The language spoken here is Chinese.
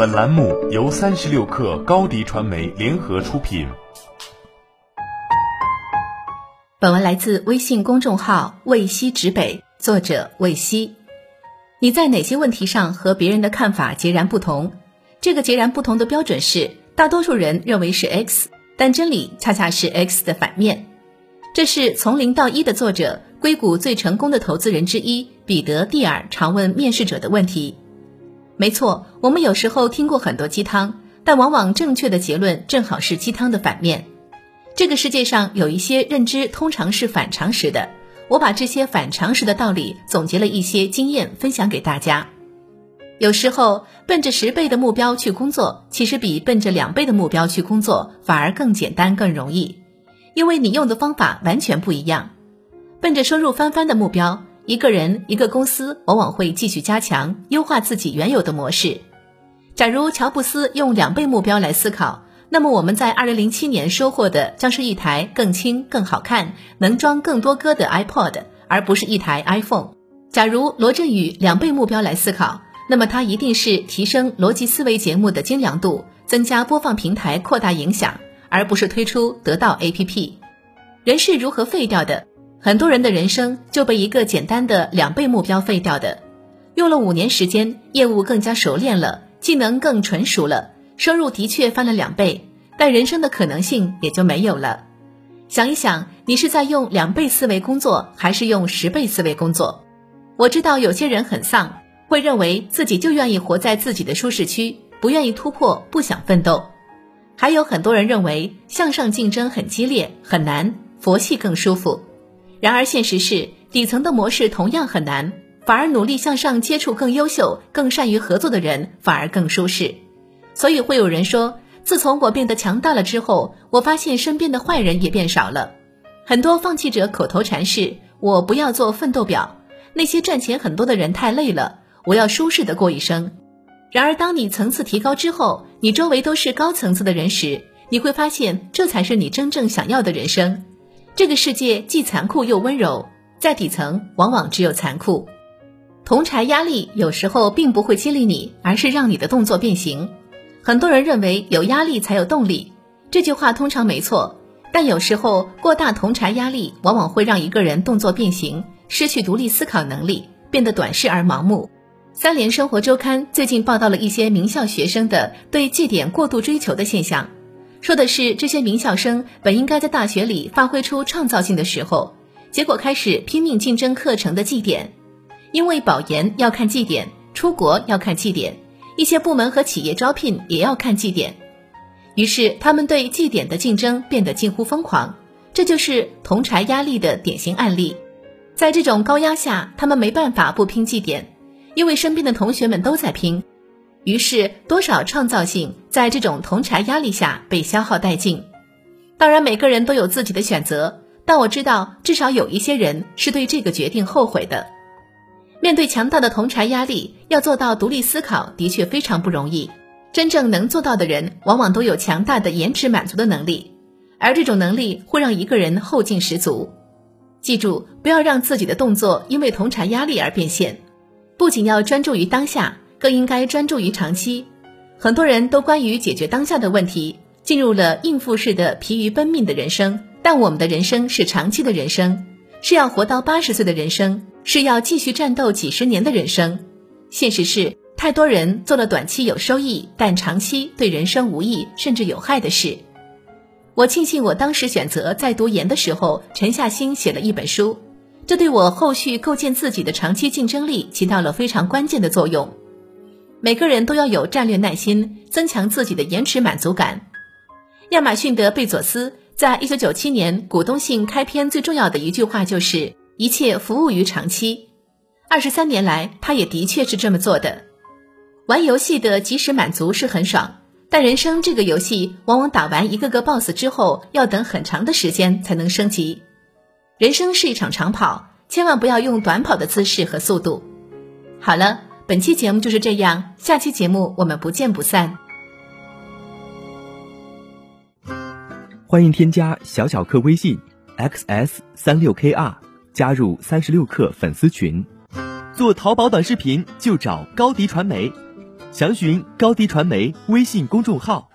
本栏目由三十六氪高低传媒联合出品。本文来自微信公众号“魏西指北”，作者魏西。你在哪些问题上和别人的看法截然不同？这个截然不同的标准是，大多数人认为是 X，但真理恰恰是 X 的反面。这是从零到一的作者，硅谷最成功的投资人之一彼得蒂尔常问面试者的问题。没错，我们有时候听过很多鸡汤，但往往正确的结论正好是鸡汤的反面。这个世界上有一些认知通常是反常识的，我把这些反常识的道理总结了一些经验分享给大家。有时候奔着十倍的目标去工作，其实比奔着两倍的目标去工作反而更简单更容易，因为你用的方法完全不一样。奔着收入翻番的目标，一个人一个公司往往会继续加强优化自己原有的模式。假如乔布斯用两倍目标来思考。那么我们在二零零七年收获的将是一台更轻、更好看、能装更多歌的 iPod，而不是一台 iPhone。假如罗振宇两倍目标来思考，那么他一定是提升逻辑思维节目的精良度，增加播放平台，扩大影响，而不是推出得到 APP。人是如何废掉的？很多人的人生就被一个简单的两倍目标废掉的。用了五年时间，业务更加熟练了，技能更纯熟了。收入的确翻了两倍，但人生的可能性也就没有了。想一想，你是在用两倍思维工作，还是用十倍思维工作？我知道有些人很丧，会认为自己就愿意活在自己的舒适区，不愿意突破，不想奋斗。还有很多人认为向上竞争很激烈，很难，佛系更舒服。然而现实是，底层的模式同样很难，反而努力向上接触更优秀、更善于合作的人，反而更舒适。所以会有人说，自从我变得强大了之后，我发现身边的坏人也变少了。很多放弃者口头禅是：“我不要做奋斗表，那些赚钱很多的人太累了，我要舒适的过一生。”然而，当你层次提高之后，你周围都是高层次的人时，你会发现这才是你真正想要的人生。这个世界既残酷又温柔，在底层往往只有残酷。同柴压力有时候并不会激励你，而是让你的动作变形。很多人认为有压力才有动力，这句话通常没错，但有时候过大同柴压力往往会让一个人动作变形，失去独立思考能力，变得短视而盲目。三联生活周刊最近报道了一些名校学生的对绩点过度追求的现象，说的是这些名校生本应该在大学里发挥出创造性的时候，结果开始拼命竞争课程的绩点，因为保研要看绩点，出国要看绩点。一些部门和企业招聘也要看绩点，于是他们对绩点的竞争变得近乎疯狂，这就是同柴压力的典型案例。在这种高压下，他们没办法不拼绩点，因为身边的同学们都在拼，于是多少创造性在这种同柴压力下被消耗殆尽。当然，每个人都有自己的选择，但我知道至少有一些人是对这个决定后悔的。面对强大的同柴压力，要做到独立思考的确非常不容易。真正能做到的人，往往都有强大的延迟满足的能力，而这种能力会让一个人后劲十足。记住，不要让自己的动作因为同柴压力而变现。不仅要专注于当下，更应该专注于长期。很多人都关于解决当下的问题，进入了应付式的疲于奔命的人生。但我们的人生是长期的人生，是要活到八十岁的人生。是要继续战斗几十年的人生，现实是太多人做了短期有收益，但长期对人生无益甚至有害的事。我庆幸我当时选择在读研的时候沉下心写了一本书，这对我后续构建自己的长期竞争力起到了非常关键的作用。每个人都要有战略耐心，增强自己的延迟满足感。亚马逊的贝佐斯在一九九七年股东信开篇最重要的一句话就是。一切服务于长期，二十三年来，他也的确是这么做的。玩游戏的及时满足是很爽，但人生这个游戏往往打完一个个 BOSS 之后，要等很长的时间才能升级。人生是一场长跑，千万不要用短跑的姿势和速度。好了，本期节目就是这样，下期节目我们不见不散。欢迎添加小小客微信 xs 三六 kr。加入三十六氪粉丝群，做淘宝短视频就找高迪传媒。详询高迪传媒微信公众号。